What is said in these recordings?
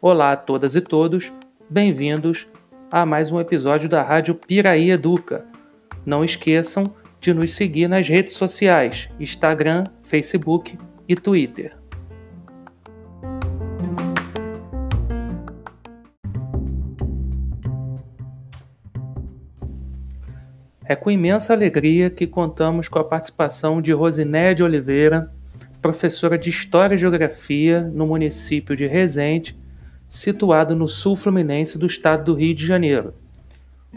Olá a todas e todos, bem-vindos a mais um episódio da Rádio Piraí Educa. Não esqueçam de nos seguir nas redes sociais: Instagram, Facebook e Twitter. É com imensa alegria que contamos com a participação de Rosinéia de Oliveira, professora de História e Geografia no município de Resende situado no sul fluminense do estado do Rio de Janeiro.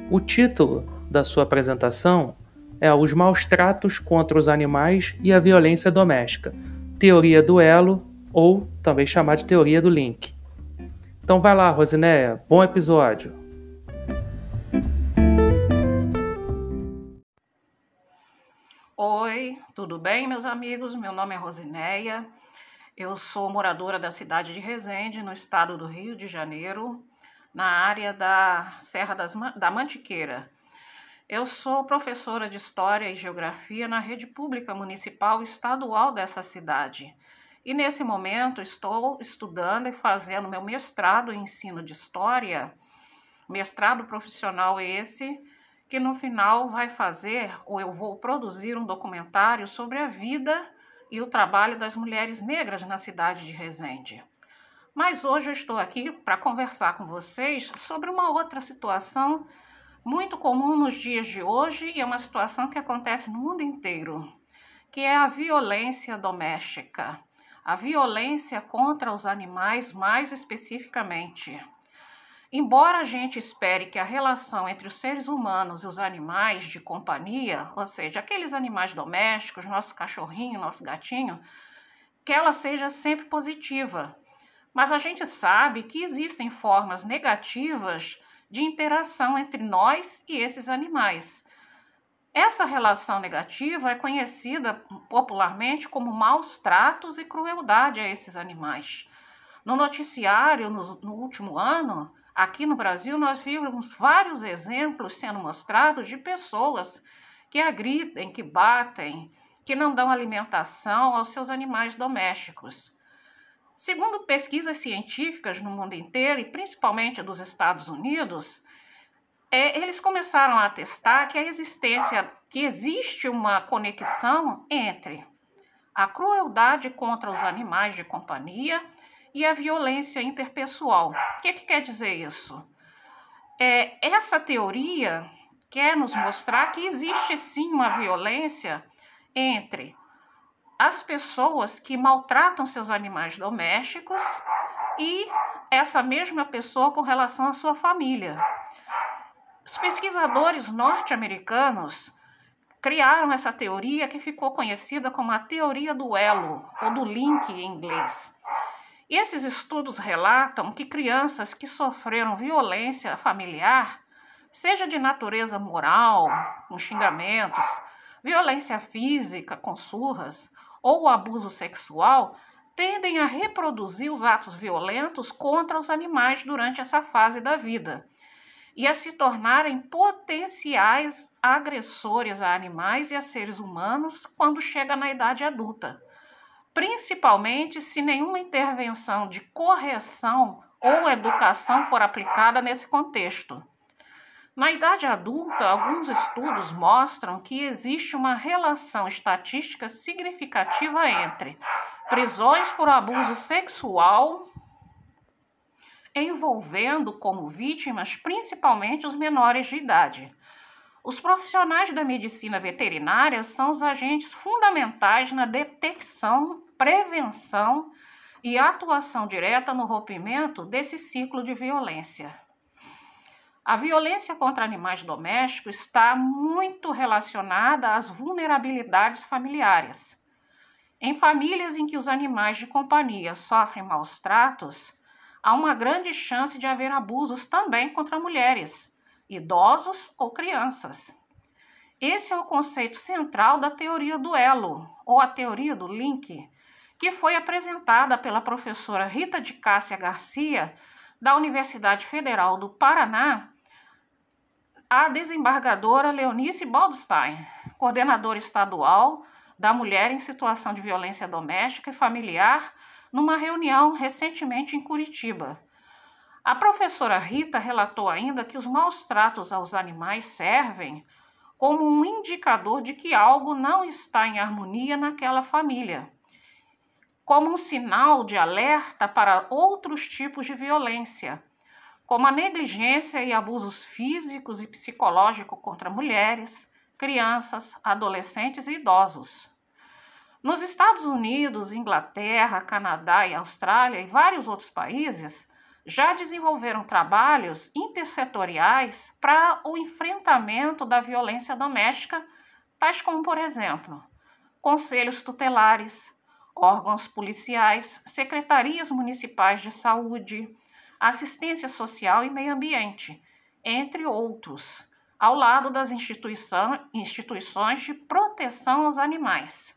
O título da sua apresentação é Os Maus Tratos contra os Animais e a Violência Doméstica, Teoria do Elo, ou também chamada de Teoria do Link. Então vai lá, Rosinéia, bom episódio! Oi, tudo bem, meus amigos? Meu nome é Rosinéia. Eu sou moradora da cidade de Resende, no estado do Rio de Janeiro, na área da Serra das, da Mantiqueira. Eu sou professora de História e Geografia na rede pública municipal estadual dessa cidade. E nesse momento estou estudando e fazendo meu mestrado em ensino de História, mestrado profissional esse, que no final vai fazer, ou eu vou produzir um documentário sobre a vida e o trabalho das mulheres negras na cidade de Resende. Mas hoje eu estou aqui para conversar com vocês sobre uma outra situação muito comum nos dias de hoje e é uma situação que acontece no mundo inteiro, que é a violência doméstica, a violência contra os animais mais especificamente. Embora a gente espere que a relação entre os seres humanos e os animais de companhia, ou seja, aqueles animais domésticos, nosso cachorrinho, nosso gatinho, que ela seja sempre positiva. Mas a gente sabe que existem formas negativas de interação entre nós e esses animais. Essa relação negativa é conhecida popularmente como maus tratos e crueldade a esses animais. No noticiário, no, no último ano, Aqui no Brasil, nós vimos vários exemplos sendo mostrados de pessoas que agridem, que batem, que não dão alimentação aos seus animais domésticos. Segundo pesquisas científicas no mundo inteiro, e principalmente dos Estados Unidos, é, eles começaram a atestar que a existência, que existe uma conexão entre a crueldade contra os animais de companhia e a violência interpessoal. O que, que quer dizer isso? É, essa teoria quer nos mostrar que existe sim uma violência entre as pessoas que maltratam seus animais domésticos e essa mesma pessoa com relação à sua família. Os pesquisadores norte-americanos criaram essa teoria que ficou conhecida como a teoria do elo, ou do link em inglês. Esses estudos relatam que crianças que sofreram violência familiar, seja de natureza moral, com xingamentos, violência física, com surras, ou abuso sexual, tendem a reproduzir os atos violentos contra os animais durante essa fase da vida e a se tornarem potenciais agressores a animais e a seres humanos quando chega na idade adulta principalmente se nenhuma intervenção de correção ou educação for aplicada nesse contexto. Na idade adulta, alguns estudos mostram que existe uma relação estatística significativa entre prisões por abuso sexual, envolvendo como vítimas principalmente os menores de idade. Os profissionais da medicina veterinária são os agentes fundamentais na detecção, prevenção e atuação direta no rompimento desse ciclo de violência. A violência contra animais domésticos está muito relacionada às vulnerabilidades familiares. Em famílias em que os animais de companhia sofrem maus tratos, há uma grande chance de haver abusos também contra mulheres idosos ou crianças. Esse é o conceito central da teoria do elo, ou a teoria do link, que foi apresentada pela professora Rita de Cássia Garcia, da Universidade Federal do Paraná, a desembargadora Leonice Baldstein, coordenadora estadual da mulher em situação de violência doméstica e familiar numa reunião recentemente em Curitiba. A professora Rita relatou ainda que os maus tratos aos animais servem como um indicador de que algo não está em harmonia naquela família, como um sinal de alerta para outros tipos de violência, como a negligência e abusos físicos e psicológicos contra mulheres, crianças, adolescentes e idosos. Nos Estados Unidos, Inglaterra, Canadá e Austrália e vários outros países, já desenvolveram trabalhos intersetoriais para o enfrentamento da violência doméstica, tais como, por exemplo, conselhos tutelares, órgãos policiais, secretarias municipais de saúde, assistência social e meio ambiente, entre outros, ao lado das instituições de proteção aos animais.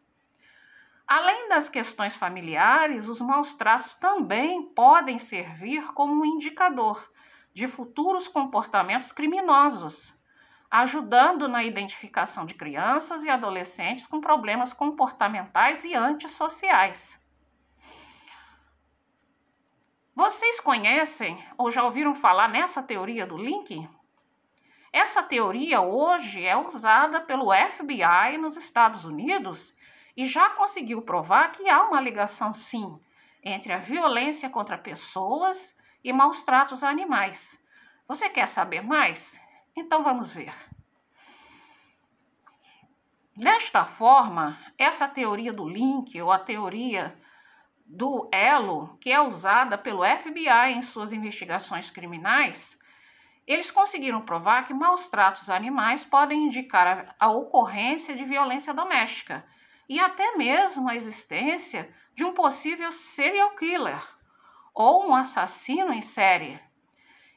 Além das questões familiares, os maus tratos também podem servir como um indicador de futuros comportamentos criminosos, ajudando na identificação de crianças e adolescentes com problemas comportamentais e antissociais. Vocês conhecem ou já ouviram falar nessa teoria do link? Essa teoria hoje é usada pelo FBI nos Estados Unidos e já conseguiu provar que há uma ligação, sim, entre a violência contra pessoas e maus tratos a animais. Você quer saber mais? Então vamos ver. Desta forma, essa teoria do link ou a teoria do elo, que é usada pelo FBI em suas investigações criminais, eles conseguiram provar que maus tratos a animais podem indicar a, a ocorrência de violência doméstica e até mesmo a existência de um possível serial killer ou um assassino em série.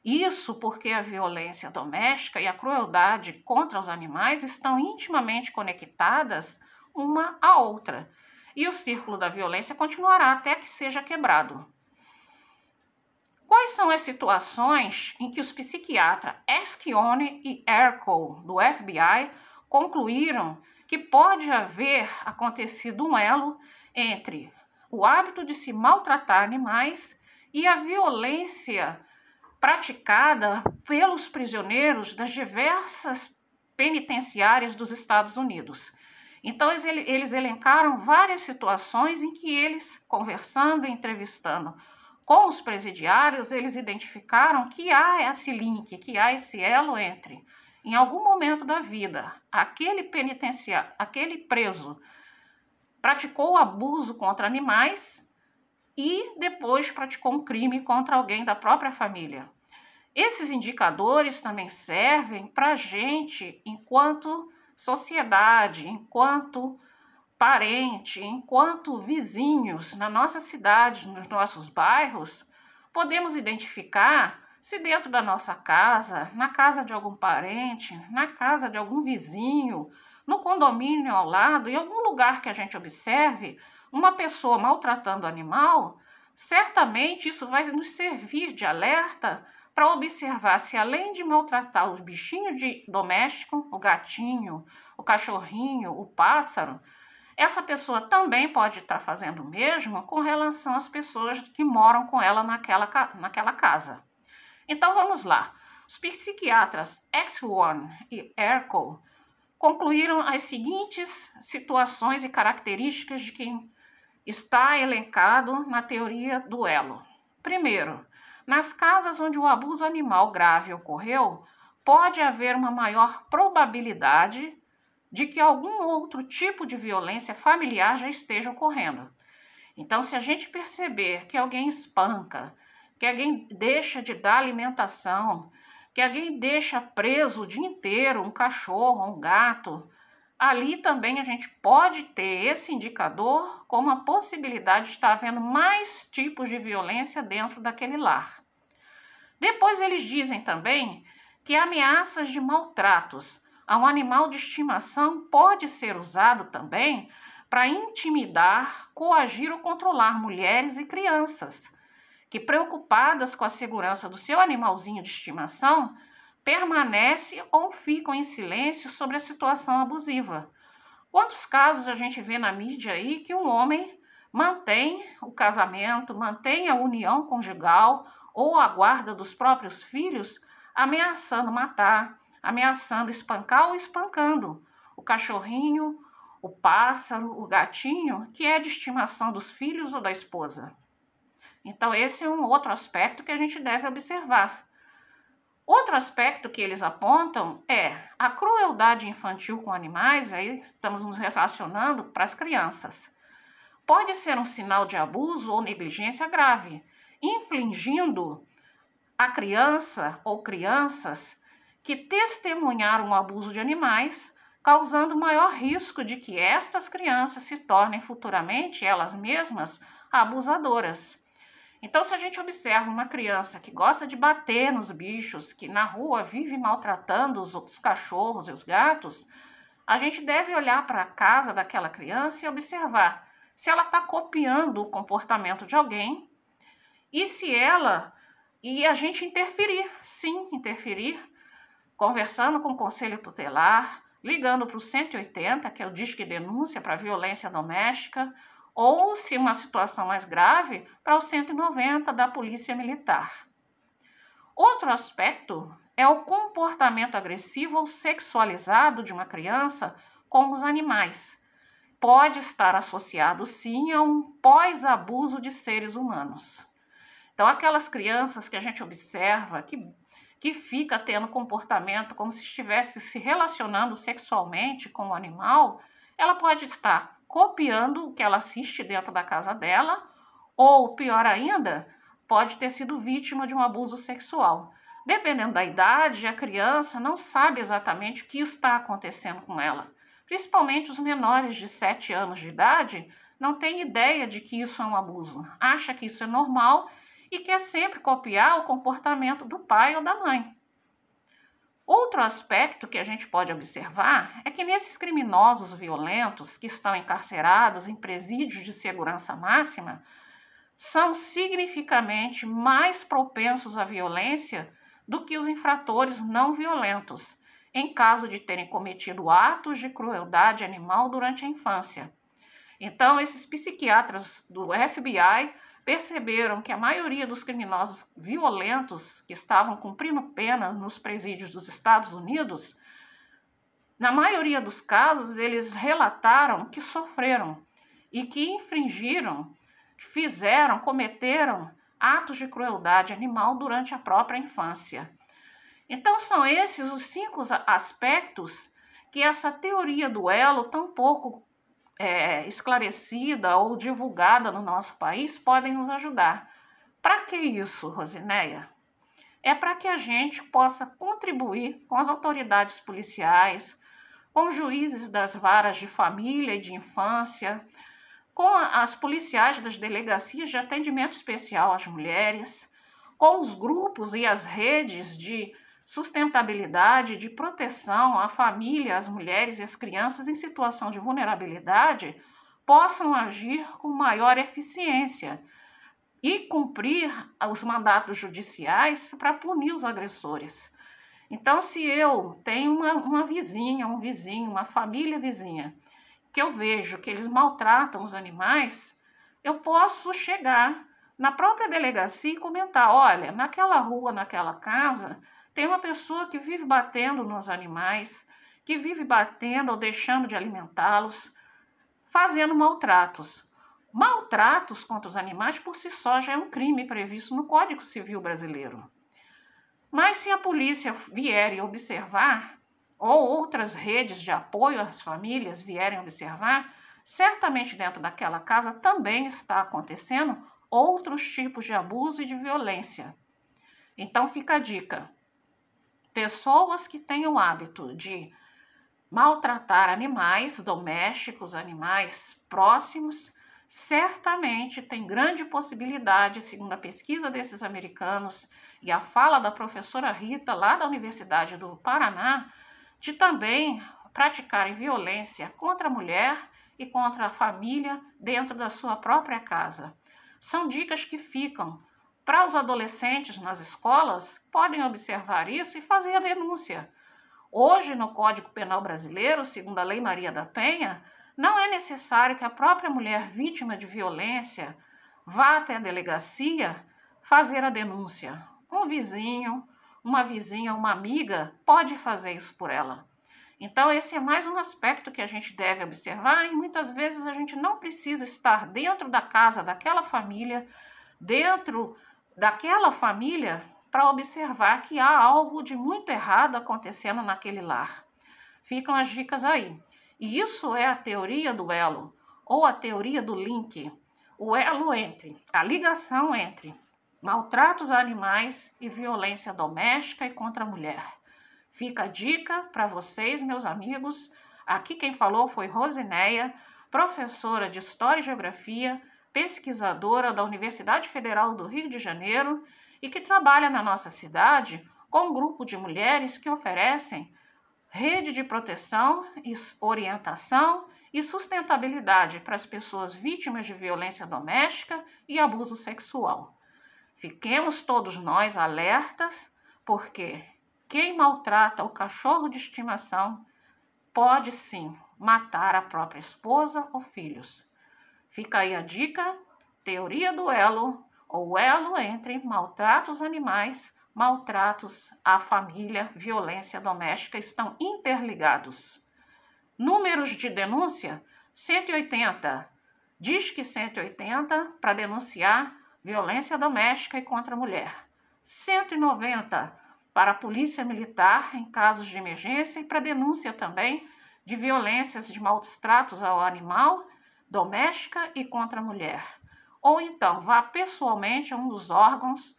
Isso porque a violência doméstica e a crueldade contra os animais estão intimamente conectadas uma à outra, e o círculo da violência continuará até que seja quebrado. Quais são as situações em que os psiquiatras Eschione e Ercole, do FBI, concluíram que pode haver acontecido um elo entre o hábito de se maltratar animais e a violência praticada pelos prisioneiros das diversas penitenciárias dos Estados Unidos. Então, eles elencaram várias situações em que eles, conversando e entrevistando com os presidiários, eles identificaram que há esse link, que há esse elo entre em algum momento da vida, aquele penitenciário, aquele preso praticou abuso contra animais e depois praticou um crime contra alguém da própria família. Esses indicadores também servem para a gente, enquanto sociedade, enquanto parente, enquanto vizinhos na nossa cidade, nos nossos bairros, podemos identificar se dentro da nossa casa, na casa de algum parente, na casa de algum vizinho, no condomínio ao lado, em algum lugar que a gente observe uma pessoa maltratando o animal, certamente isso vai nos servir de alerta para observar se além de maltratar o bichinho de doméstico, o gatinho, o cachorrinho, o pássaro, essa pessoa também pode estar fazendo o mesmo com relação às pessoas que moram com ela naquela, naquela casa. Então vamos lá. Os psiquiatras X1 e Ercole concluíram as seguintes situações e características de quem está elencado na teoria do elo. Primeiro, nas casas onde o abuso animal grave ocorreu, pode haver uma maior probabilidade de que algum outro tipo de violência familiar já esteja ocorrendo. Então, se a gente perceber que alguém espanca, que alguém deixa de dar alimentação, que alguém deixa preso o dia inteiro um cachorro, um gato, ali também a gente pode ter esse indicador como a possibilidade de estar havendo mais tipos de violência dentro daquele lar. Depois eles dizem também que ameaças de maltratos a um animal de estimação pode ser usado também para intimidar, coagir ou controlar mulheres e crianças que, preocupadas com a segurança do seu animalzinho de estimação, permanecem ou ficam em silêncio sobre a situação abusiva, Quantos casos a gente vê na mídia aí que um homem mantém o casamento, mantém a união conjugal ou a guarda dos próprios filhos, ameaçando matar, ameaçando espancar ou espancando o cachorrinho, o pássaro, o gatinho, que é de estimação dos filhos ou da esposa. Então, esse é um outro aspecto que a gente deve observar. Outro aspecto que eles apontam é a crueldade infantil com animais, aí estamos nos relacionando para as crianças. Pode ser um sinal de abuso ou negligência grave, infligindo a criança ou crianças que testemunharam o abuso de animais, causando maior risco de que estas crianças se tornem futuramente elas mesmas abusadoras. Então, se a gente observa uma criança que gosta de bater nos bichos, que na rua vive maltratando os outros cachorros e os gatos, a gente deve olhar para a casa daquela criança e observar se ela está copiando o comportamento de alguém e se ela. E a gente interferir, sim, interferir, conversando com o conselho tutelar, ligando para o 180, que é o Disque Denúncia para Violência Doméstica, ou, se uma situação mais grave, para o 190 da Polícia Militar. Outro aspecto é o comportamento agressivo ou sexualizado de uma criança com os animais. Pode estar associado, sim, a um pós-abuso de seres humanos. Então, aquelas crianças que a gente observa que, que fica tendo comportamento como se estivesse se relacionando sexualmente com o animal, ela pode estar copiando o que ela assiste dentro da casa dela, ou pior ainda, pode ter sido vítima de um abuso sexual. Dependendo da idade, a criança não sabe exatamente o que está acontecendo com ela. Principalmente os menores de 7 anos de idade não têm ideia de que isso é um abuso, acha que isso é normal e quer sempre copiar o comportamento do pai ou da mãe. Outro aspecto que a gente pode observar é que nesses criminosos violentos que estão encarcerados em presídios de segurança máxima, são significativamente mais propensos à violência do que os infratores não violentos, em caso de terem cometido atos de crueldade animal durante a infância. Então, esses psiquiatras do FBI perceberam que a maioria dos criminosos violentos que estavam cumprindo penas nos presídios dos Estados Unidos, na maioria dos casos, eles relataram que sofreram e que infringiram, fizeram, cometeram atos de crueldade animal durante a própria infância. Então, são esses os cinco aspectos que essa teoria do elo tão pouco é, esclarecida ou divulgada no nosso país podem nos ajudar. Para que isso, Rosineia? É para que a gente possa contribuir com as autoridades policiais, com juízes das varas de família e de infância, com as policiais das delegacias de atendimento especial às mulheres, com os grupos e as redes de sustentabilidade, de proteção à família, às mulheres e às crianças em situação de vulnerabilidade possam agir com maior eficiência e cumprir os mandatos judiciais para punir os agressores. Então, se eu tenho uma, uma vizinha, um vizinho, uma família vizinha, que eu vejo que eles maltratam os animais, eu posso chegar na própria delegacia e comentar: olha, naquela rua, naquela casa, tem uma pessoa que vive batendo nos animais, que vive batendo ou deixando de alimentá-los, fazendo maltratos. Maltratos contra os animais por si só já é um crime previsto no Código Civil brasileiro. Mas se a polícia vier e observar, ou outras redes de apoio às famílias vierem observar, certamente dentro daquela casa também está acontecendo outros tipos de abuso e de violência. Então fica a dica: pessoas que têm o hábito de maltratar animais domésticos, animais próximos, certamente tem grande possibilidade, segundo a pesquisa desses americanos e a fala da professora Rita, lá da Universidade do Paraná, de também praticarem violência contra a mulher e contra a família dentro da sua própria casa. São dicas que ficam para os adolescentes nas escolas, podem observar isso e fazer a denúncia. Hoje, no Código Penal Brasileiro, segundo a Lei Maria da Penha, não é necessário que a própria mulher vítima de violência vá até a delegacia fazer a denúncia. Um vizinho, uma vizinha, uma amiga pode fazer isso por ela. Então, esse é mais um aspecto que a gente deve observar, e muitas vezes a gente não precisa estar dentro da casa daquela família, dentro daquela família, para observar que há algo de muito errado acontecendo naquele lar. Ficam as dicas aí. E isso é a teoria do elo, ou a teoria do link. O elo entre, a ligação entre maltratos a animais e violência doméstica e contra a mulher. Fica a dica para vocês, meus amigos. Aqui quem falou foi Rosineia, professora de História e Geografia, pesquisadora da Universidade Federal do Rio de Janeiro e que trabalha na nossa cidade com um grupo de mulheres que oferecem rede de proteção, orientação e sustentabilidade para as pessoas vítimas de violência doméstica e abuso sexual. Fiquemos todos nós alertas, porque quem maltrata o cachorro de estimação pode sim matar a própria esposa ou filhos. Fica aí a dica: teoria do elo, ou elo entre maltratos animais, maltratos à família, violência doméstica estão interligados. Números de denúncia: 180. Diz que 180 para denunciar violência doméstica e contra a mulher. 190 para a Polícia Militar em casos de emergência e para denúncia também de violências de maus tratos ao animal, doméstica e contra a mulher. Ou então vá pessoalmente a um dos órgãos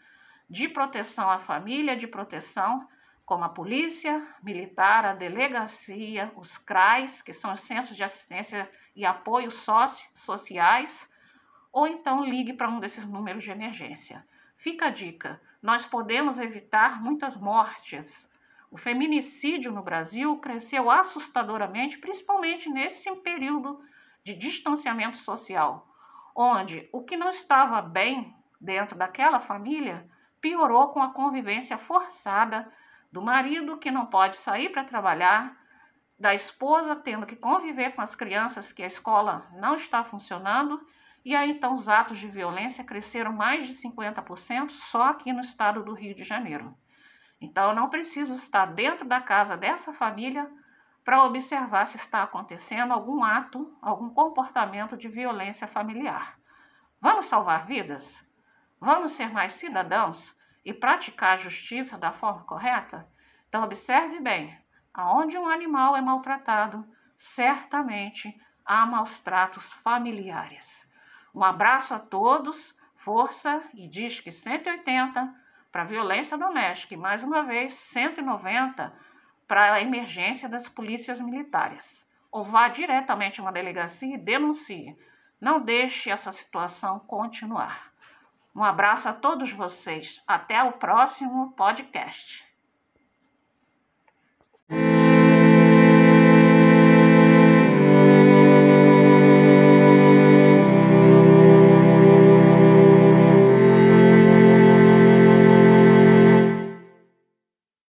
de proteção à família, de proteção, como a Polícia Militar, a Delegacia, os CRAs, que são os Centros de Assistência e Apoio Sociais, ou então ligue para um desses números de emergência. Fica a dica: nós podemos evitar muitas mortes. O feminicídio no Brasil cresceu assustadoramente, principalmente nesse período de distanciamento social, onde o que não estava bem dentro daquela família piorou com a convivência forçada do marido que não pode sair para trabalhar, da esposa tendo que conviver com as crianças que a escola não está funcionando e aí então os atos de violência cresceram mais de 50% só aqui no estado do Rio de Janeiro. Então eu não preciso estar dentro da casa dessa família para observar se está acontecendo algum ato, algum comportamento de violência familiar. Vamos salvar vidas? Vamos ser mais cidadãos e praticar a justiça da forma correta? Então observe bem, aonde um animal é maltratado, certamente há maus tratos familiares. Um abraço a todos, força e diz que 180 para violência doméstica e mais uma vez 190 para a emergência das polícias militares. Ou vá diretamente a uma delegacia e denuncie. Não deixe essa situação continuar. Um abraço a todos vocês. Até o próximo podcast.